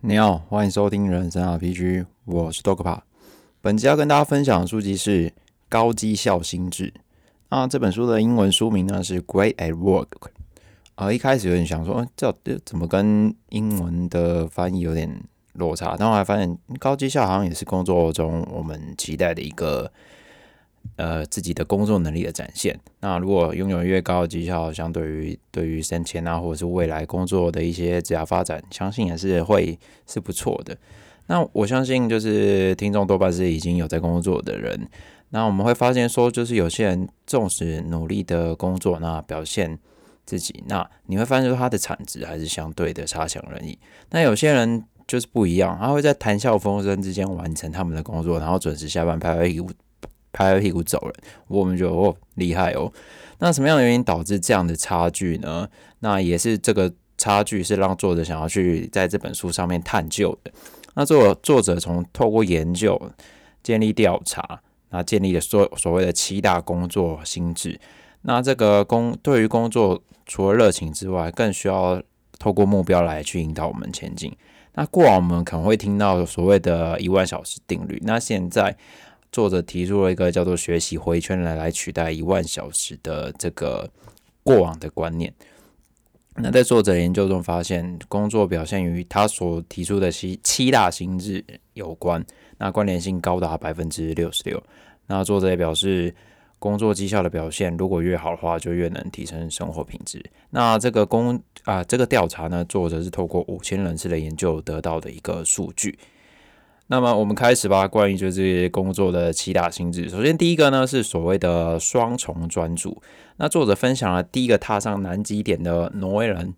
你好，欢迎收听《人生 RPG》，我是 Dokpa。本集要跟大家分享的书籍是《高绩效心智》。那这本书的英文书名呢是《Great at Work》。啊，一开始有点想说，这怎么跟英文的翻译有点落差？但后来发现，高绩效好像也是工作中我们期待的一个。呃，自己的工作能力的展现。那如果拥有越高的绩效，相对于对于升迁啊，或者是未来工作的一些职业发展，相信也是会是不错的。那我相信，就是听众多半是已经有在工作的人。那我们会发现说，就是有些人重视努力的工作，那表现自己，那你会发现说他的产值还是相对的差强人意。那有些人就是不一样，他会在谈笑风生之间完成他们的工作，然后准时下班，拍拍屁股。拍拍屁股走人，我们就哦厉害哦。那什么样的原因导致这样的差距呢？那也是这个差距是让作者想要去在这本书上面探究的。那作作者从透过研究、建立调查，那建立了所所谓的七大工作心智。那这个工对于工作除了热情之外，更需要透过目标来去引导我们前进。那过往我们可能会听到所谓的一万小时定律，那现在。作者提出了一个叫做“学习回圈”来来取代一万小时的这个过往的观念。那在作者研究中发现，工作表现与他所提出的七七大心智有关，那关联性高达百分之六十六。那作者也表示，工作绩效的表现如果越好的话，就越能提升生活品质。那这个工啊，这个调查呢，作者是透过五千人次的研究得到的一个数据。那么我们开始吧。关于就是工作的七大心智，首先第一个呢是所谓的双重专注。那作者分享了第一个踏上南极点的挪威人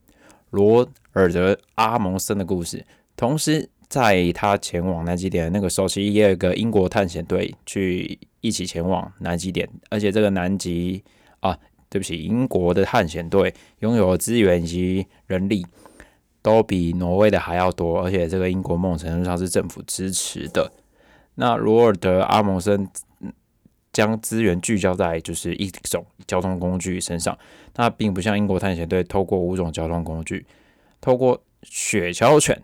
罗尔德阿蒙森的故事。同时，在他前往南极点的那个时候，其实也有一个英国探险队去一起前往南极点，而且这个南极啊，对不起，英国的探险队拥有资源以及人力。都比挪威的还要多，而且这个英国梦程度上是政府支持的。那罗尔德阿蒙森将资源聚焦在就是一种交通工具身上，那并不像英国探险队透过五种交通工具，透过雪橇犬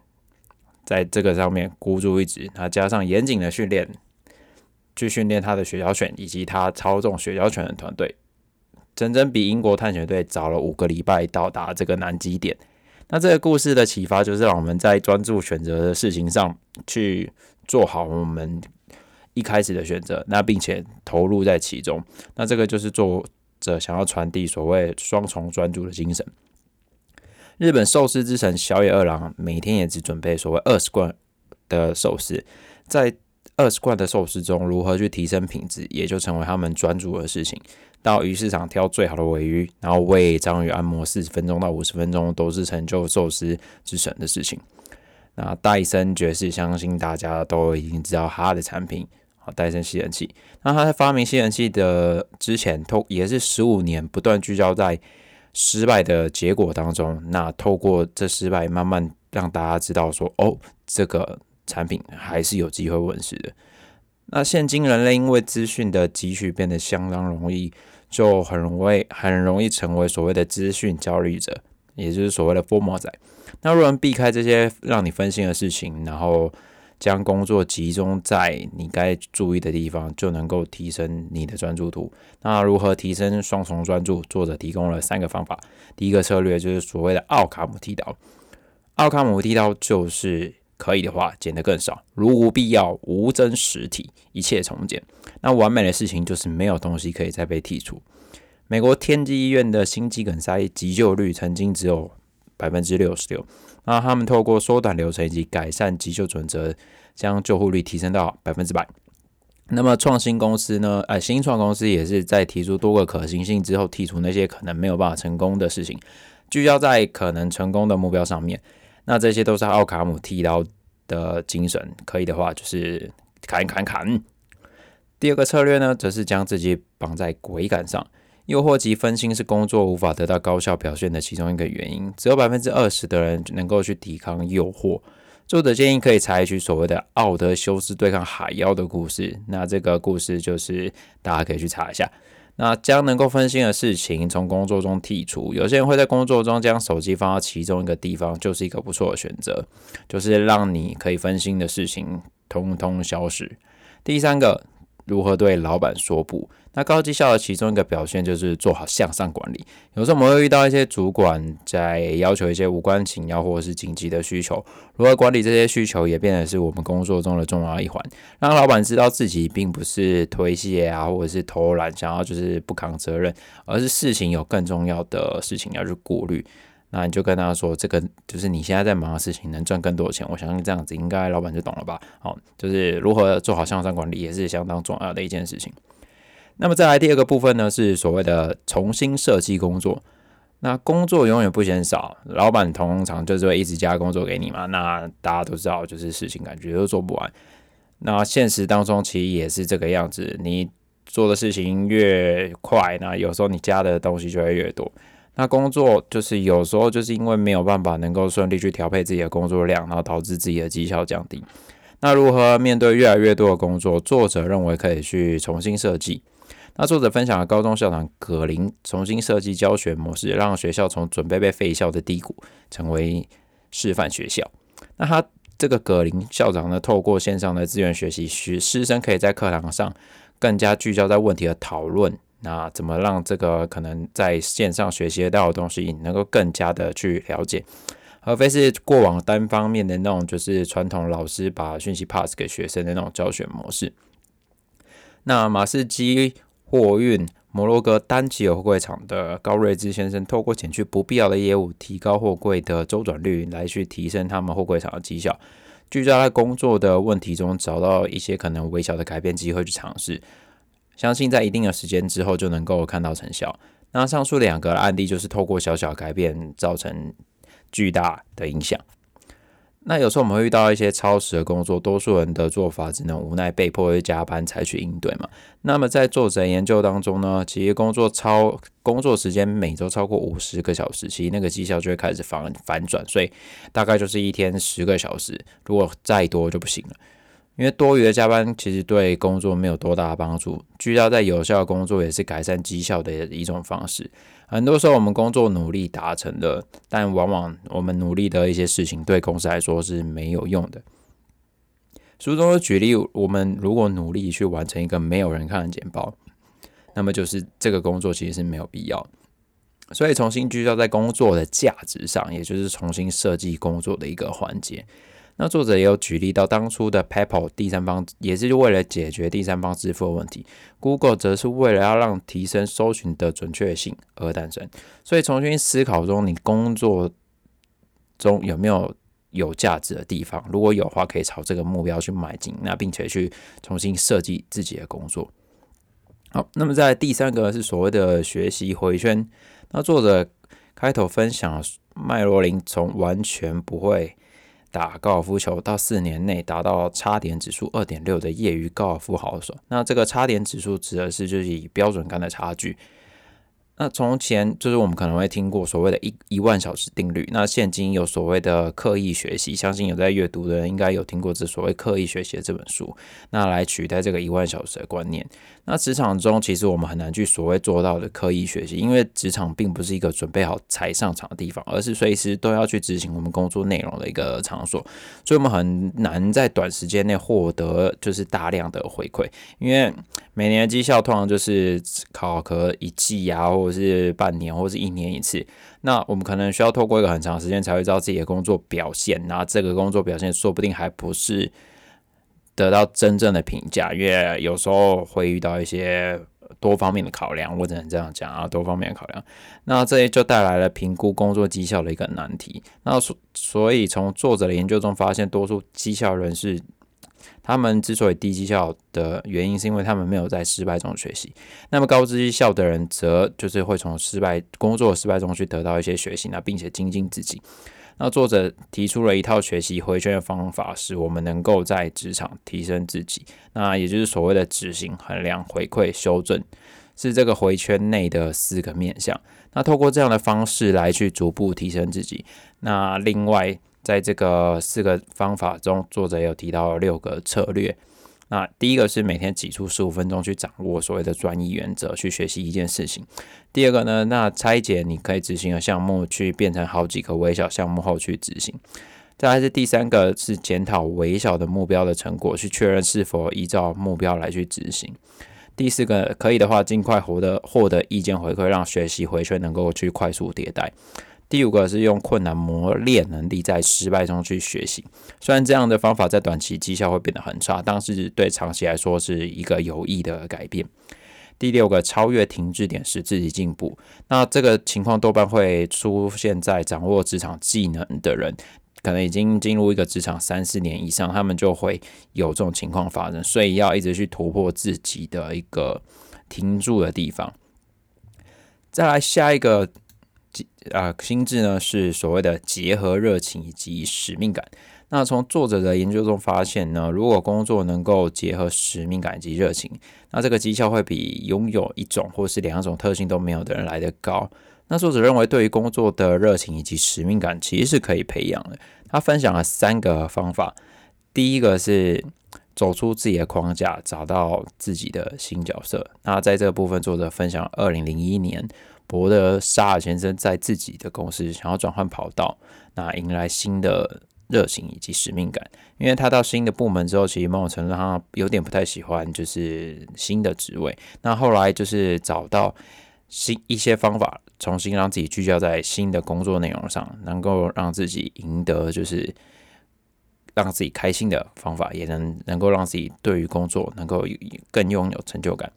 在这个上面孤注一掷，那加上严谨的训练，去训练他的雪橇犬以及他操纵雪橇犬的团队，整整比英国探险队早了五个礼拜到达这个南极点。那这个故事的启发就是让我们在专注选择的事情上去做好我们一开始的选择，那并且投入在其中。那这个就是作者想要传递所谓双重专注的精神。日本寿司之神小野二郎每天也只准备所谓二十罐的寿司，在二十罐的寿司中如何去提升品质，也就成为他们专注的事情。到鱼市场挑最好的尾鱼，然后喂章鱼按摩四十分钟到五十分钟，都是成就寿司之神的事情。那戴森爵士，相信大家都已经知道他的产品，好，戴森吸尘器。那他在发明吸尘器的之前，透也是十五年不断聚焦在失败的结果当中。那透过这失败，慢慢让大家知道说，哦，这个产品还是有机会问世的。那现今人类因为资讯的汲取变得相当容易。就很容易很容易成为所谓的资讯焦虑者，也就是所谓的 “formal 仔”。那如果避开这些让你分心的事情，然后将工作集中在你该注意的地方，就能够提升你的专注度。那如何提升双重专注？作者提供了三个方法。第一个策略就是所谓的奥卡姆剃刀。奥卡姆剃刀就是。可以的话，剪得更少。如无必要，无增实体，一切重剪。那完美的事情就是没有东西可以再被剔除。美国天基医院的心肌梗塞急救率曾经只有百分之六十六。那他们透过缩短流程以及改善急救准则，将救护率提升到百分之百。那么创新公司呢？呃，新创公司也是在提出多个可行性之后，剔除那些可能没有办法成功的事情，聚焦在可能成功的目标上面。那这些都是奥卡姆剃刀的精神，可以的话就是砍砍砍。第二个策略呢，则是将自己绑在鬼杆上。诱惑及分心是工作无法得到高效表现的其中一个原因。只有百分之二十的人能够去抵抗诱惑。作者建议可以采取所谓的奥德修斯对抗海妖的故事。那这个故事就是大家可以去查一下。那将能够分心的事情从工作中剔除。有些人会在工作中将手机放到其中一个地方，就是一个不错的选择，就是让你可以分心的事情通通消失。第三个，如何对老板说不？那高绩效的其中一个表现就是做好向上管理。有时候我们会遇到一些主管在要求一些无关紧要或者是紧急的需求，如何管理这些需求也变得是我们工作中的重要一环。让老板知道自己并不是推卸啊，或者是偷懒，想要就是不扛责任，而是事情有更重要的事情要去顾虑。那你就跟他说，这个就是你现在在忙的事情，能赚更多的钱。我相信这样子应该老板就懂了吧？好，就是如何做好向上管理也是相当重要的一件事情。那么再来第二个部分呢，是所谓的重新设计工作。那工作永远不嫌少，老板通常就是会一直加工作给你嘛。那大家都知道，就是事情感觉都做不完。那现实当中其实也是这个样子，你做的事情越快，那有时候你加的东西就会越多。那工作就是有时候就是因为没有办法能够顺利去调配自己的工作量，然后导致自己的绩效降低。那如何面对越来越多的工作？作者认为可以去重新设计。那作者分享了高中校长葛林重新设计教学模式，让学校从准备被废校的低谷成为示范学校。那他这个葛林校长呢，透过线上的资源学习，学师生可以在课堂上更加聚焦在问题的讨论。那怎么让这个可能在线上学习到的东西，能够更加的去了解，而非是过往单方面的那种，就是传统老师把讯息 pass 给学生的那种教学模式。那马士基。货运摩洛哥丹吉尔货柜厂的高瑞芝先生，透过减去不必要的业务，提高货柜的周转率，来去提升他们货柜厂的绩效。聚焦在工作的问题中，找到一些可能微小的改变机会去尝试，相信在一定的时间之后就能够看到成效。那上述两个案例就是透过小小改变，造成巨大的影响。那有时候我们会遇到一些超时的工作，多数人的做法只能无奈被迫去加班采取应对嘛。那么在作者研究当中呢，其实工作超工作时间每周超过五十个小时，其实那个绩效就会开始反反转，所以大概就是一天十个小时，如果再多就不行了。因为多余的加班其实对工作没有多大的帮助，聚焦在有效工作也是改善绩效的一种方式。很多时候我们工作努力达成的，但往往我们努力的一些事情对公司来说是没有用的。书中的举例，我们如果努力去完成一个没有人看的简报，那么就是这个工作其实是没有必要。所以重新聚焦在工作的价值上，也就是重新设计工作的一个环节。那作者也有举例到，当初的 PayPal 第三方也是为了解决第三方支付的问题，Google 则是为了要让提升搜寻的准确性而诞生。所以重新思考中，你工作中有没有有价值的地方？如果有话，可以朝这个目标去迈进，那并且去重新设计自己的工作。好，那么在第三个是所谓的学习回圈。那作者开头分享麦罗林从完全不会。打高尔夫球到四年内达到差点指数二点六的业余高尔夫好手，那这个差点指数指的是就是以标准杆的差距。那从前就是我们可能会听过所谓的一一万小时定律，那现今有所谓的刻意学习，相信有在阅读的人应该有听过这所谓刻意学习的这本书，那来取代这个一万小时的观念。那职场中其实我们很难去所谓做到的刻意学习，因为职场并不是一个准备好才上场的地方，而是随时都要去执行我们工作内容的一个场所，所以我们很难在短时间内获得就是大量的回馈，因为每年的绩效通常就是考核一季啊。或者是半年，或者是一年一次，那我们可能需要透过一个很长时间才会知道自己的工作表现，那这个工作表现说不定还不是得到真正的评价，因为有时候会遇到一些多方面的考量，我只能这样讲啊，多方面的考量，那这也就带来了评估工作绩效的一个难题。那所所以从作者的研究中发现，多数绩效人士。他们之所以低绩效的原因，是因为他们没有在失败中学习。那么高绩效的人，则就是会从失败工作失败中去得到一些学习，那并且精进自己。那作者提出了一套学习回圈的方法，使我们能够在职场提升自己。那也就是所谓的执行、衡量、回馈、修正，是这个回圈内的四个面向。那透过这样的方式来去逐步提升自己。那另外。在这个四个方法中，作者有提到六个策略。那第一个是每天挤出十五分钟去掌握所谓的专一原则，去学习一件事情。第二个呢，那拆解你可以执行的项目，去变成好几个微小项目后去执行。再来是第三个是检讨微小的目标的成果，去确认是否依照目标来去执行。第四个可以的话，尽快获得获得意见回馈，让学习回圈能够去快速迭代。第五个是用困难磨练能力，在失败中去学习。虽然这样的方法在短期绩效会变得很差，但是对长期来说是一个有益的改变。第六个，超越停滞点使自己进步。那这个情况多半会出现在掌握职场技能的人，可能已经进入一个职场三四年以上，他们就会有这种情况发生。所以要一直去突破自己的一个停住的地方。再来下一个。啊，心智呢是所谓的结合热情以及使命感。那从作者的研究中发现呢，如果工作能够结合使命感以及热情，那这个绩效会比拥有一种或是两种特性都没有的人来得高。那作者认为，对于工作的热情以及使命感，其实是可以培养的。他分享了三个方法，第一个是走出自己的框架，找到自己的新角色。那在这个部分，作者分享二零零一年。博德沙尔先生在自己的公司想要转换跑道，那迎来新的热情以及使命感。因为他到新的部门之后，其实某种程度上有点不太喜欢，就是新的职位。那后来就是找到新一些方法，重新让自己聚焦在新的工作内容上，能够让自己赢得就是让自己开心的方法，也能能够让自己对于工作能够更拥有成就感。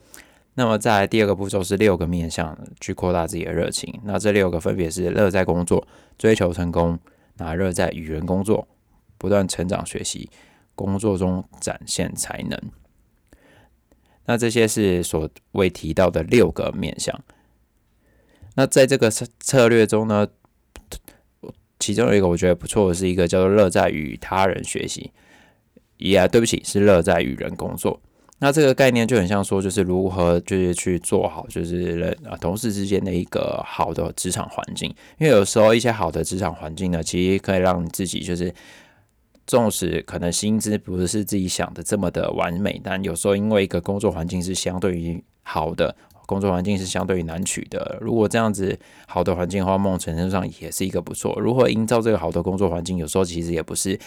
那么，在第二个步骤是六个面向去扩大自己的热情。那这六个分别是：乐在工作、追求成功、那热在与人工作、不断成长学习、工作中展现才能。那这些是所未提到的六个面向。那在这个策策略中呢，其中有一个我觉得不错的是一个叫做“乐在与他人学习”。也对不起，是乐在与人工作。那这个概念就很像说，就是如何就是去做好，就是人啊同事之间的一个好的职场环境。因为有时候一些好的职场环境呢，其实可以让你自己就是，纵使可能薪资不是自己想的这么的完美，但有时候因为一个工作环境是相对于好的，工作环境是相对于难取的。如果这样子好的环境的话，梦程度上也是一个不错。如何营造这个好的工作环境，有时候其实也不是。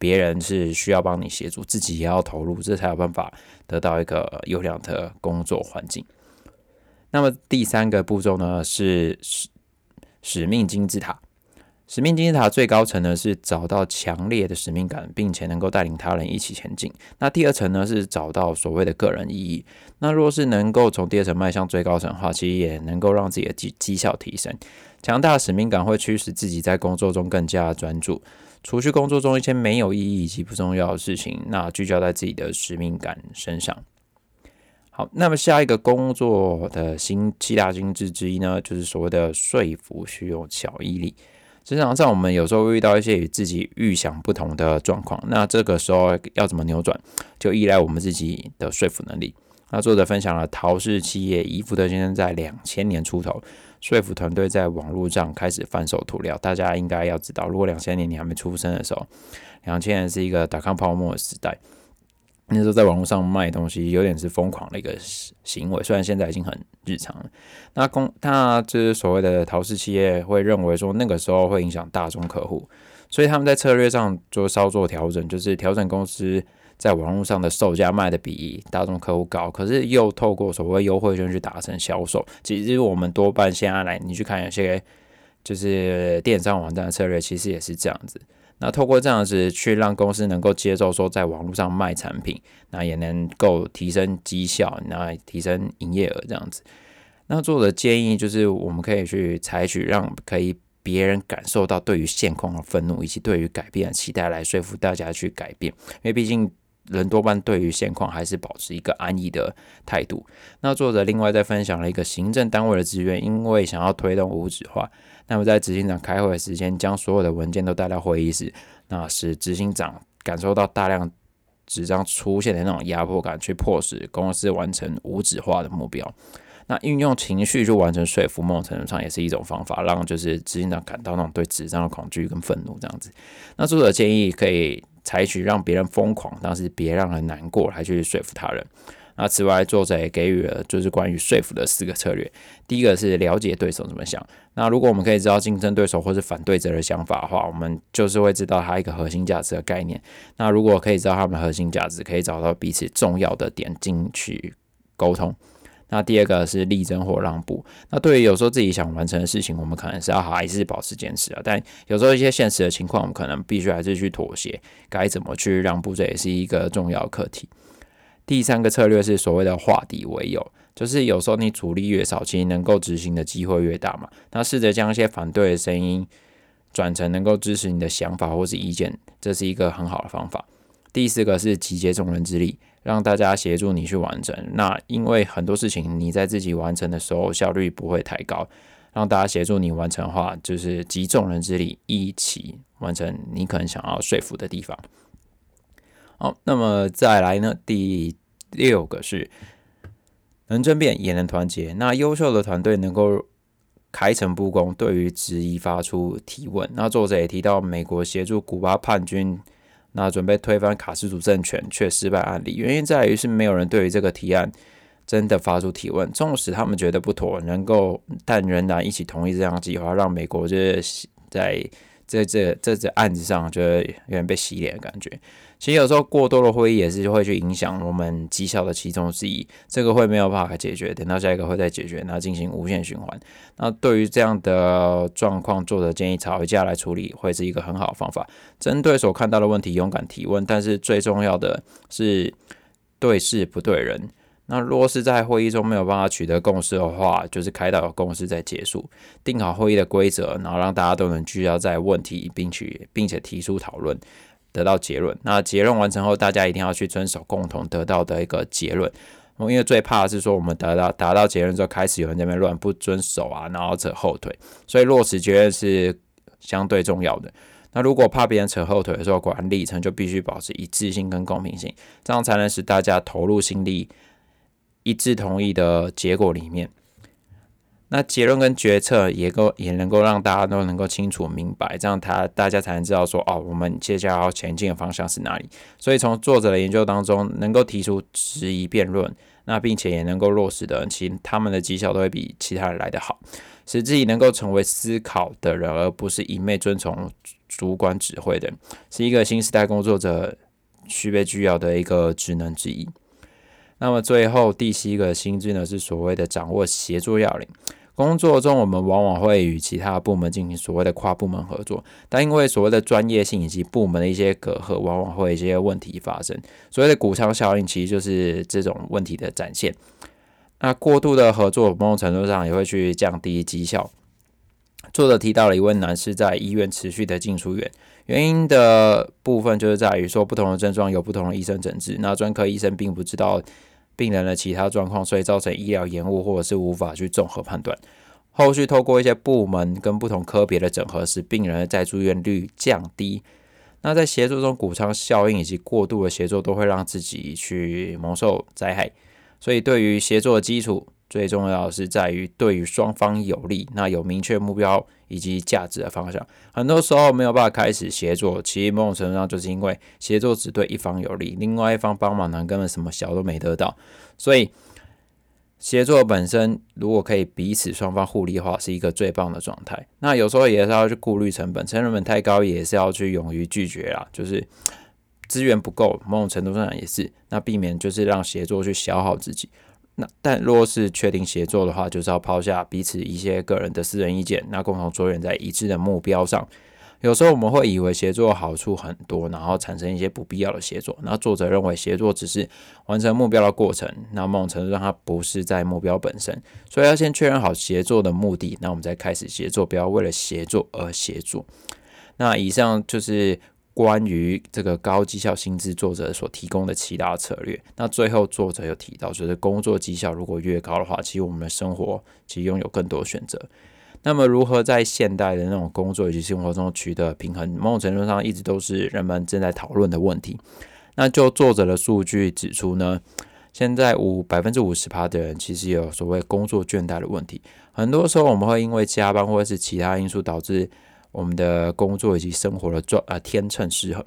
别人是需要帮你协助，自己也要投入，这才有办法得到一个优良的工作环境。那么第三个步骤呢，是使使命金字塔。使命金字塔最高层呢是找到强烈的使命感，并且能够带领他人一起前进。那第二层呢是找到所谓的个人意义。那若是能够从第二层迈向最高层的话，其实也能够让自己的绩绩效提升。强大的使命感会驱使自己在工作中更加专注。除去工作中一些没有意义以及不重要的事情，那聚焦在自己的使命感身上。好，那么下一个工作的新七大心智之一呢，就是所谓的说服需要巧毅力。职场上，我们有时候会遇到一些与自己预想不同的状况，那这个时候要怎么扭转，就依赖我们自己的说服能力。那作者分享了陶氏企业伊福特先生在两千年出头。说服团队在网络上开始翻手涂料，大家应该要知道，如果两千年你还没出生的时候，两千年是一个打康泡沫的时代，那时候在网络上卖东西有点是疯狂的一个行为，虽然现在已经很日常了。那公，那就是所谓的陶氏企业会认为说那个时候会影响大众客户，所以他们在策略上做稍作调整，就是调整公司。在网络上的售价卖的比大众客户高，可是又透过所谓优惠券去达成销售。其实我们多半现在来，你去看有些就是电商网站的策略，其实也是这样子。那透过这样子去让公司能够接受说在网络上卖产品，那也能够提升绩效，那提升营业额这样子。那作者建议就是我们可以去采取让可以别人感受到对于现况的愤怒，以及对于改变的期待，来说服大家去改变，因为毕竟。人多半对于现况还是保持一个安逸的态度。那作者另外再分享了一个行政单位的资源，因为想要推动无纸化，那么在执行长开会的时间，将所有的文件都带到会议室，那使执行长感受到大量纸张出现的那种压迫感，去迫使公司完成无纸化的目标。那运用情绪去完成说服，某种程度上也是一种方法，让就是执行长感到那种对纸张的恐惧跟愤怒这样子。那作者建议可以。采取让别人疯狂，但是别让人难过来去说服他人。那此外，作者也给予了就是关于说服的四个策略。第一个是了解对手怎么想。那如果我们可以知道竞争对手或是反对者的想法的话，我们就是会知道他一个核心价值的概念。那如果可以知道他们核心价值，可以找到彼此重要的点进去沟通。那第二个是力争或让步。那对于有时候自己想完成的事情，我们可能是要还是保持坚持啊。但有时候一些现实的情况，我们可能必须还是去妥协。该怎么去让步，这也是一个重要课题。第三个策略是所谓的化敌为友，就是有时候你阻力越少，其实能够执行的机会越大嘛。那试着将一些反对的声音转成能够支持你的想法或是意见，这是一个很好的方法。第四个是集结众人之力，让大家协助你去完成。那因为很多事情你在自己完成的时候效率不会太高，让大家协助你完成的话，就是集众人之力一起完成你可能想要说服的地方。好，那么再来呢？第六个是能争辩也能团结。那优秀的团队能够开诚布公，对于质疑发出提问。那作者也提到，美国协助古巴叛军，那准备推翻卡斯楚政权却失败案例，原因在于是没有人对于这个提案真的发出提问。纵使他们觉得不妥，能够但仍然一起同意这样计划，让美国就是在。在这这这案子上，就有点被洗脸的感觉。其实有时候过多的会议也是会去影响我们绩效的其中之一。这个会没有办法解决，等到下一个会再解决，那进行无限循环。那对于这样的状况，作者建议吵一架来处理，会是一个很好的方法。针对所看到的问题，勇敢提问，但是最重要的是对事不对人。那若是在会议中没有办法取得共识的话，就是开导共识再结束，定好会议的规则，然后让大家都能聚焦在问题，并且并且提出讨论，得到结论。那结论完成后，大家一定要去遵守共同得到的一个结论。因为最怕的是说我们得到达到结论之后，开始有人在那边乱不遵守啊，然后扯后腿。所以落实结论是相对重要的。那如果怕别人扯后腿的时候，管理层就必须保持一致性跟公平性，这样才能使大家投入心力。一致同意的结果里面，那结论跟决策也够也能够让大家都能够清楚明白，这样他大家才能知道说哦，我们接下来要前进的方向是哪里。所以从作者的研究当中，能够提出质疑辩论，那并且也能够落实的，其他们的绩效都会比其他人来得好，使自己能够成为思考的人，而不是一昧遵从主管指挥的，是一个新时代工作者需被具要的一个职能之一。那么最后第七个心智呢，是所谓的掌握协作要领。工作中，我们往往会与其他部门进行所谓的跨部门合作，但因为所谓的专业性以及部门的一些隔阂，往往会一些问题发生。所谓的谷仓效应，其实就是这种问题的展现。那过度的合作，某种程度上也会去降低绩效。作者提到了一位男士在医院持续的进出院，原因的部分就是在于说，不同的症状有不同的医生诊治，那专科医生并不知道。病人的其他状况，所以造成医疗延误，或者是无法去综合判断。后续透过一些部门跟不同科别的整合，使病人的再住院率降低。那在协作中，谷仓效应以及过度的协作，都会让自己去蒙受灾害。所以，对于协作的基础。最重要的是在于对于双方有利，那有明确目标以及价值的方向。很多时候没有办法开始协作，其实某种程度上就是因为协作只对一方有利，另外一方帮忙呢根本什么小都没得到。所以协作本身如果可以彼此双方互利的话，是一个最棒的状态。那有时候也是要去顾虑成本，成本太高也是要去勇于拒绝啦。就是资源不够，某种程度上也是，那避免就是让协作去消耗自己。那但若是确定协作的话，就是要抛下彼此一些个人的私人意见，那共同着眼在一致的目标上。有时候我们会以为协作好处很多，然后产生一些不必要的协作。那作者认为协作只是完成目标的过程，那某种程度上它不是在目标本身，所以要先确认好协作的目的，那我们再开始协作，不要为了协作而协作。那以上就是。关于这个高绩效薪资作者所提供的其他策略，那最后作者有提到，就是工作绩效如果越高的话，其实我们的生活其实拥有更多选择。那么如何在现代的那种工作以及生活中取得平衡，某种程度上一直都是人们正在讨论的问题。那就作者的数据指出呢，现在五百分之五十趴的人其实有所谓工作倦怠的问题。很多时候我们会因为加班或者是其他因素导致。我们的工作以及生活的状啊天秤失衡，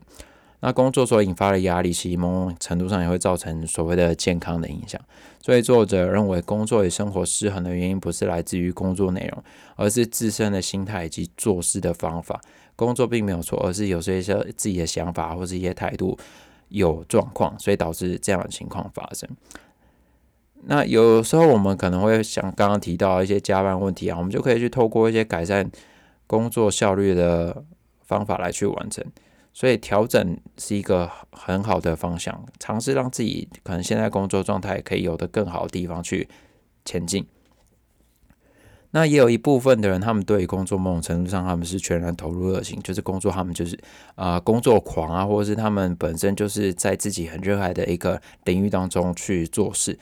那工作所引发的压力，其实某种程度上也会造成所谓的健康的影响。所以作者认为，工作与生活失衡的原因不是来自于工作内容，而是自身的心态以及做事的方法。工作并没有错，而是有些些自己的想法或是一些态度有状况，所以导致这样的情况发生。那有时候我们可能会像刚刚提到一些加班问题啊，我们就可以去透过一些改善工作效率的方法来去完成。所以调整是一个很好的方向，尝试让自己可能现在工作状态可以有的更好的地方去前进。那也有一部分的人，他们对于工作某种程度上他们是全然投入热情，就是工作他们就是啊工作狂啊，或者是他们本身就是在自己很热爱的一个领域当中去做事。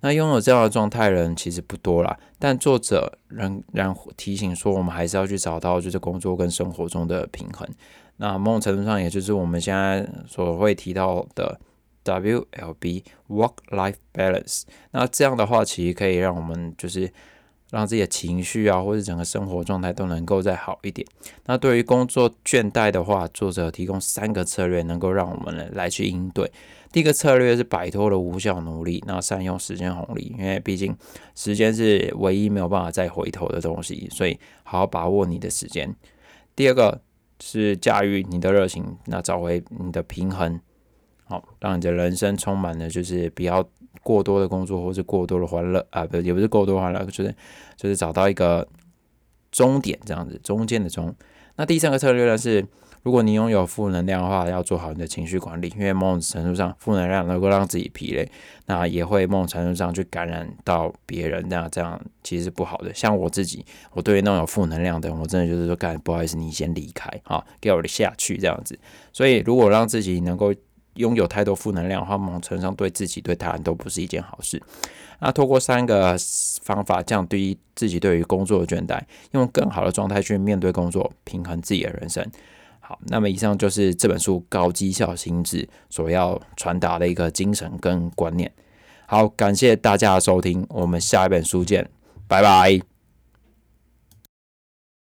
那拥有这样的状态人其实不多啦，但作者仍然提醒说，我们还是要去找到就是工作跟生活中的平衡。那某种程度上，也就是我们现在所会提到的 WLB Work Life Balance。那这样的话，其实可以让我们就是让自己的情绪啊，或者整个生活状态都能够再好一点。那对于工作倦怠的话，作者提供三个策略，能够让我们来去应对。第一个策略是摆脱了无效努力，那善用时间红利，因为毕竟时间是唯一没有办法再回头的东西，所以好好把握你的时间。第二个。是驾驭你的热情，那找回你的平衡，好，让你的人生充满了就是不要过多的工作或者过多的欢乐啊，不也不是过多欢乐，就是就是找到一个终点这样子，中间的中。那第三个策略呢是。如果你拥有负能量的话，要做好你的情绪管理，因为某种程度上，负能量能够让自己疲累，那也会某种程度上去感染到别人，那这样其实是不好的。像我自己，我对于那种有负能量的，我真的就是说，干不好意思，你先离开，啊，给我下去这样子。所以，如果让自己能够拥有太多负能量的话，某种程度上对自己对他人都不是一件好事。那透过三个方法降低自己对于工作的倦怠，用更好的状态去面对工作，平衡自己的人生。好，那么以上就是这本书高绩效心智所要传达的一个精神跟观念。好，感谢大家的收听，我们下一本书见，拜拜。